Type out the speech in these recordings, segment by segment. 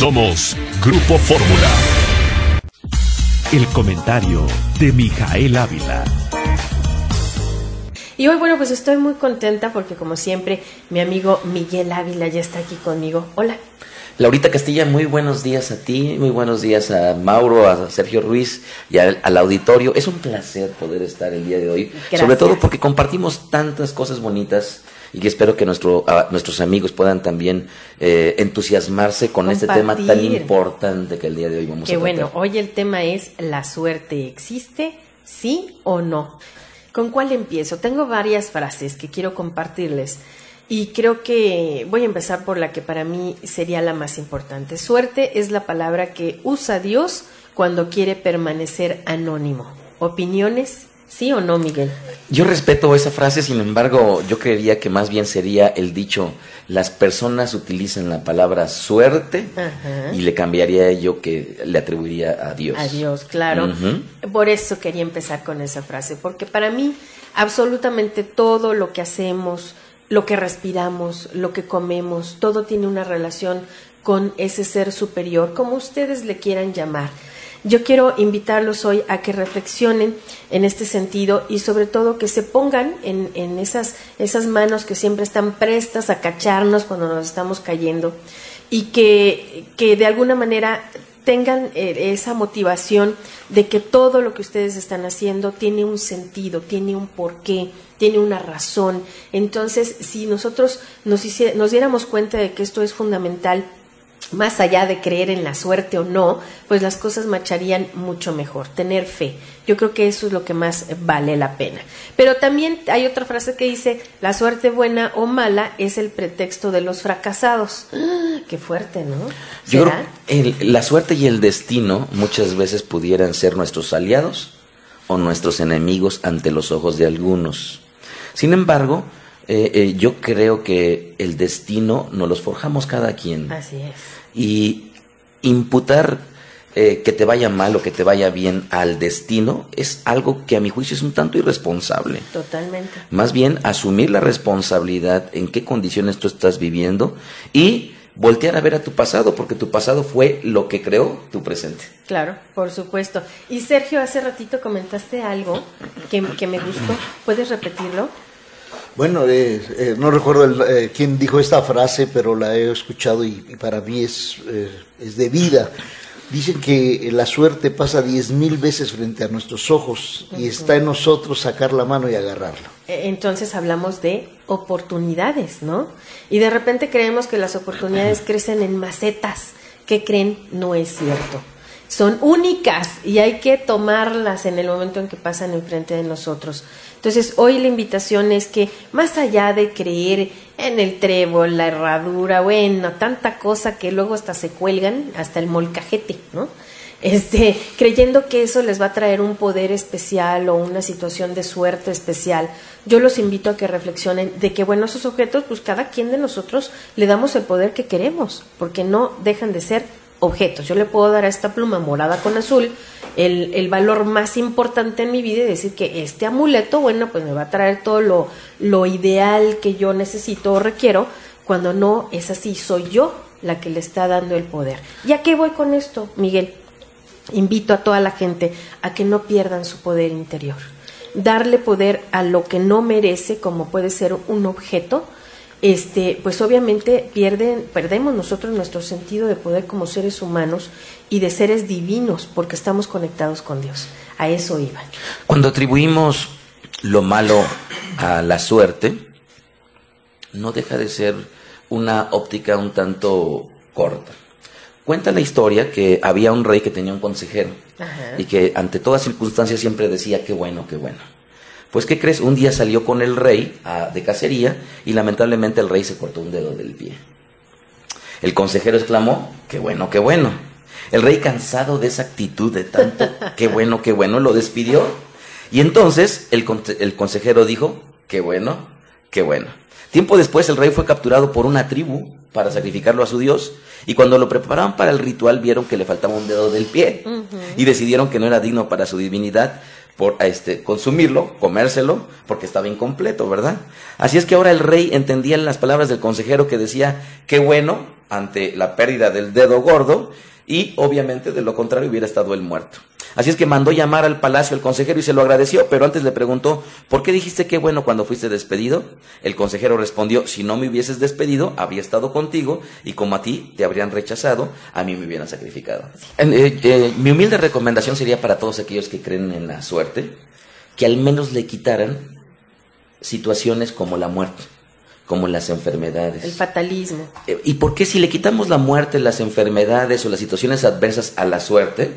Somos Grupo Fórmula. El comentario de Mijael Ávila. Y hoy, bueno, pues estoy muy contenta porque como siempre mi amigo Miguel Ávila ya está aquí conmigo. Hola. Laurita Castilla, muy buenos días a ti, muy buenos días a Mauro, a Sergio Ruiz y al, al auditorio. Es un placer poder estar el día de hoy, Gracias. sobre todo porque compartimos tantas cosas bonitas y espero que nuestro, a- nuestros amigos puedan también eh, entusiasmarse con este tema tan importante que el día de hoy vamos a tratar. bueno, hoy el tema es ¿la suerte existe? ¿Sí o no? ¿Con cuál empiezo? Tengo varias frases que quiero compartirles y creo que voy a empezar por la que para mí sería la más importante. Suerte es la palabra que usa Dios cuando quiere permanecer anónimo. ¿Opiniones? ¿Sí o no, Miguel? Yo respeto esa frase, sin embargo, yo creería que más bien sería el dicho, las personas utilizan la palabra suerte Ajá. y le cambiaría yo que le atribuiría a Dios. Adiós, claro. Ujú. Por eso quería empezar con esa frase, porque para mí absolutamente todo lo que hacemos, lo que respiramos, lo que comemos, todo tiene una relación con ese ser superior, como ustedes le quieran llamar. Yo quiero invitarlos hoy a que reflexionen en este sentido y sobre todo que se pongan en, en esas, esas manos que siempre están prestas a cacharnos cuando nos estamos cayendo y que, que de alguna manera tengan eh, esa motivación de que todo lo que ustedes están haciendo tiene un sentido, tiene un porqué, tiene una razón. Entonces, si nosotros nos, hicie- nos diéramos cuenta de que esto es fundamental, más allá de creer en la suerte o no, pues las cosas marcharían mucho mejor, tener fe. Yo creo que eso es lo que más vale la pena. Pero también hay otra frase que dice, la suerte buena o mala es el pretexto de los fracasados. ¡Ah! Qué fuerte, ¿no? Yo creo el- la suerte y el destino muchas veces pudieran ser nuestros aliados o nuestros enemigos ante los ojos de algunos. Sin embargo, eh, eh, yo creo que el destino nos los forjamos cada quien. Así es. Y imputar eh, que te vaya mal o que te vaya bien al destino es algo que a mi juicio es un tanto irresponsable. Totalmente. Más bien asumir la responsabilidad en qué condiciones tú estás viviendo y voltear a ver a tu pasado, porque tu pasado fue lo que creó tu presente. Claro, por supuesto. Y Sergio, hace ratito comentaste algo que, que me gustó. ¿Puedes repetirlo? Bueno, eh, eh, no recuerdo el, eh, quién dijo esta frase, pero la he escuchado y, y para mí es, eh, es de vida. Dicen que la suerte pasa diez mil veces frente a nuestros ojos y está en nosotros sacar la mano y agarrarlo. Eh, Entonces hablamos de oportunidades, ¿no? Y de repente creemos que las oportunidades crecen en macetas. ¿Qué creen? No es cierto. Son únicas y hay que tomarlas en el momento en que pasan enfrente de nosotros. Entonces, hoy la invitación es que más allá de creer en el trébol, la herradura, bueno, tanta cosa que luego hasta se cuelgan, hasta el molcajete, ¿no? este, creyendo que eso les va a traer un poder especial o una situación de suerte especial. Yo los invito a que reflexionen de que, bueno, esos objetos, pues cada quien de nosotros le damos el poder que queremos, porque no dejan de ser objetos. Yo le puedo dar a esta pluma morada con azul el, el valor más importante en mi vida y decir que este amuleto, bueno, pues me va a traer todo lo, lo ideal que yo necesito o requiero, cuando no es así, soy yo la que le está dando el poder. ¿Y a qué voy con esto, Miguel? invito a toda la gente a que no pierdan su poder interior. Darle poder a lo que no merece, como puede ser un objeto, este, pues obviamente pierden, perdemos nosotros nuestro sentido de poder como seres humanos y de seres divinos, porque estamos conectados con Dios. A eso iba. Cuando atribuimos lo malo a la suerte, no deja de ser una óptica un tanto corta. Cuenta la historia que había un rey que tenía un consejero Ajá. y que ante todas circunstancias siempre decía qué bueno, qué bueno. Pues ¿qué crees? Un día salió con el rey a- de cacería y lamentablemente el rey se cortó un dedo del pie. El consejero exclamó, qué bueno, qué bueno. El rey cansado de esa actitud de tanto, qué bueno, qué bueno, lo despidió. Y entonces el, el consejero dijo, qué bueno, qué bueno. Tiempo después el rey fue capturado por una tribu para sacrificarlo a su dios y cuando lo preparaban para el ritual vieron que le faltaba un dedo del pie y decidieron que no era digno para su divinidad por este, consumirlo, comérselo, porque estaba incompleto, ¿verdad? Así es que ahora el rey entendía las palabras del consejero que decía, qué bueno, ante la pérdida del dedo gordo, y obviamente de lo contrario hubiera estado él muerto. Así es que mandó llamar al palacio el consejero y se lo agradeció, pero antes le preguntó, ¿por qué dijiste qué bueno cuando fuiste despedido? El consejero respondió, si no me hubieses despedido, había estado contigo y como a ti te habrían rechazado, a mí me hubieran sacrificado. Eh, eh, mi humilde recomendación sería para todos aquellos que creen en la suerte, que al menos le quitaran situaciones como la muerte como las enfermedades. El fatalismo. Eh, ¿Y por qué si le quitamos la muerte, las enfermedades o las situaciones adversas a la suerte?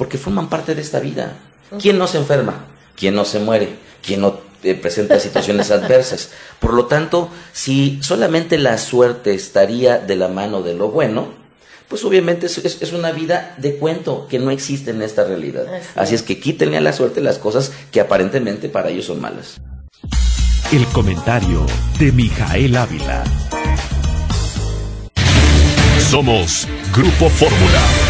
Porque forman parte de esta vida. ¿Quién no se enferma? ¿Quién no se muere? ¿Quién no eh, presenta situaciones adversas? Por lo tanto, si solamente la suerte estaría de la mano de lo bueno, pues obviamente es, una vida de cuento que no existe en esta realidad. Así es que quítenle a la suerte las cosas que aparentemente para ellos son malas. El comentario de Mijael Ávila. Somos Grupo Fórmula.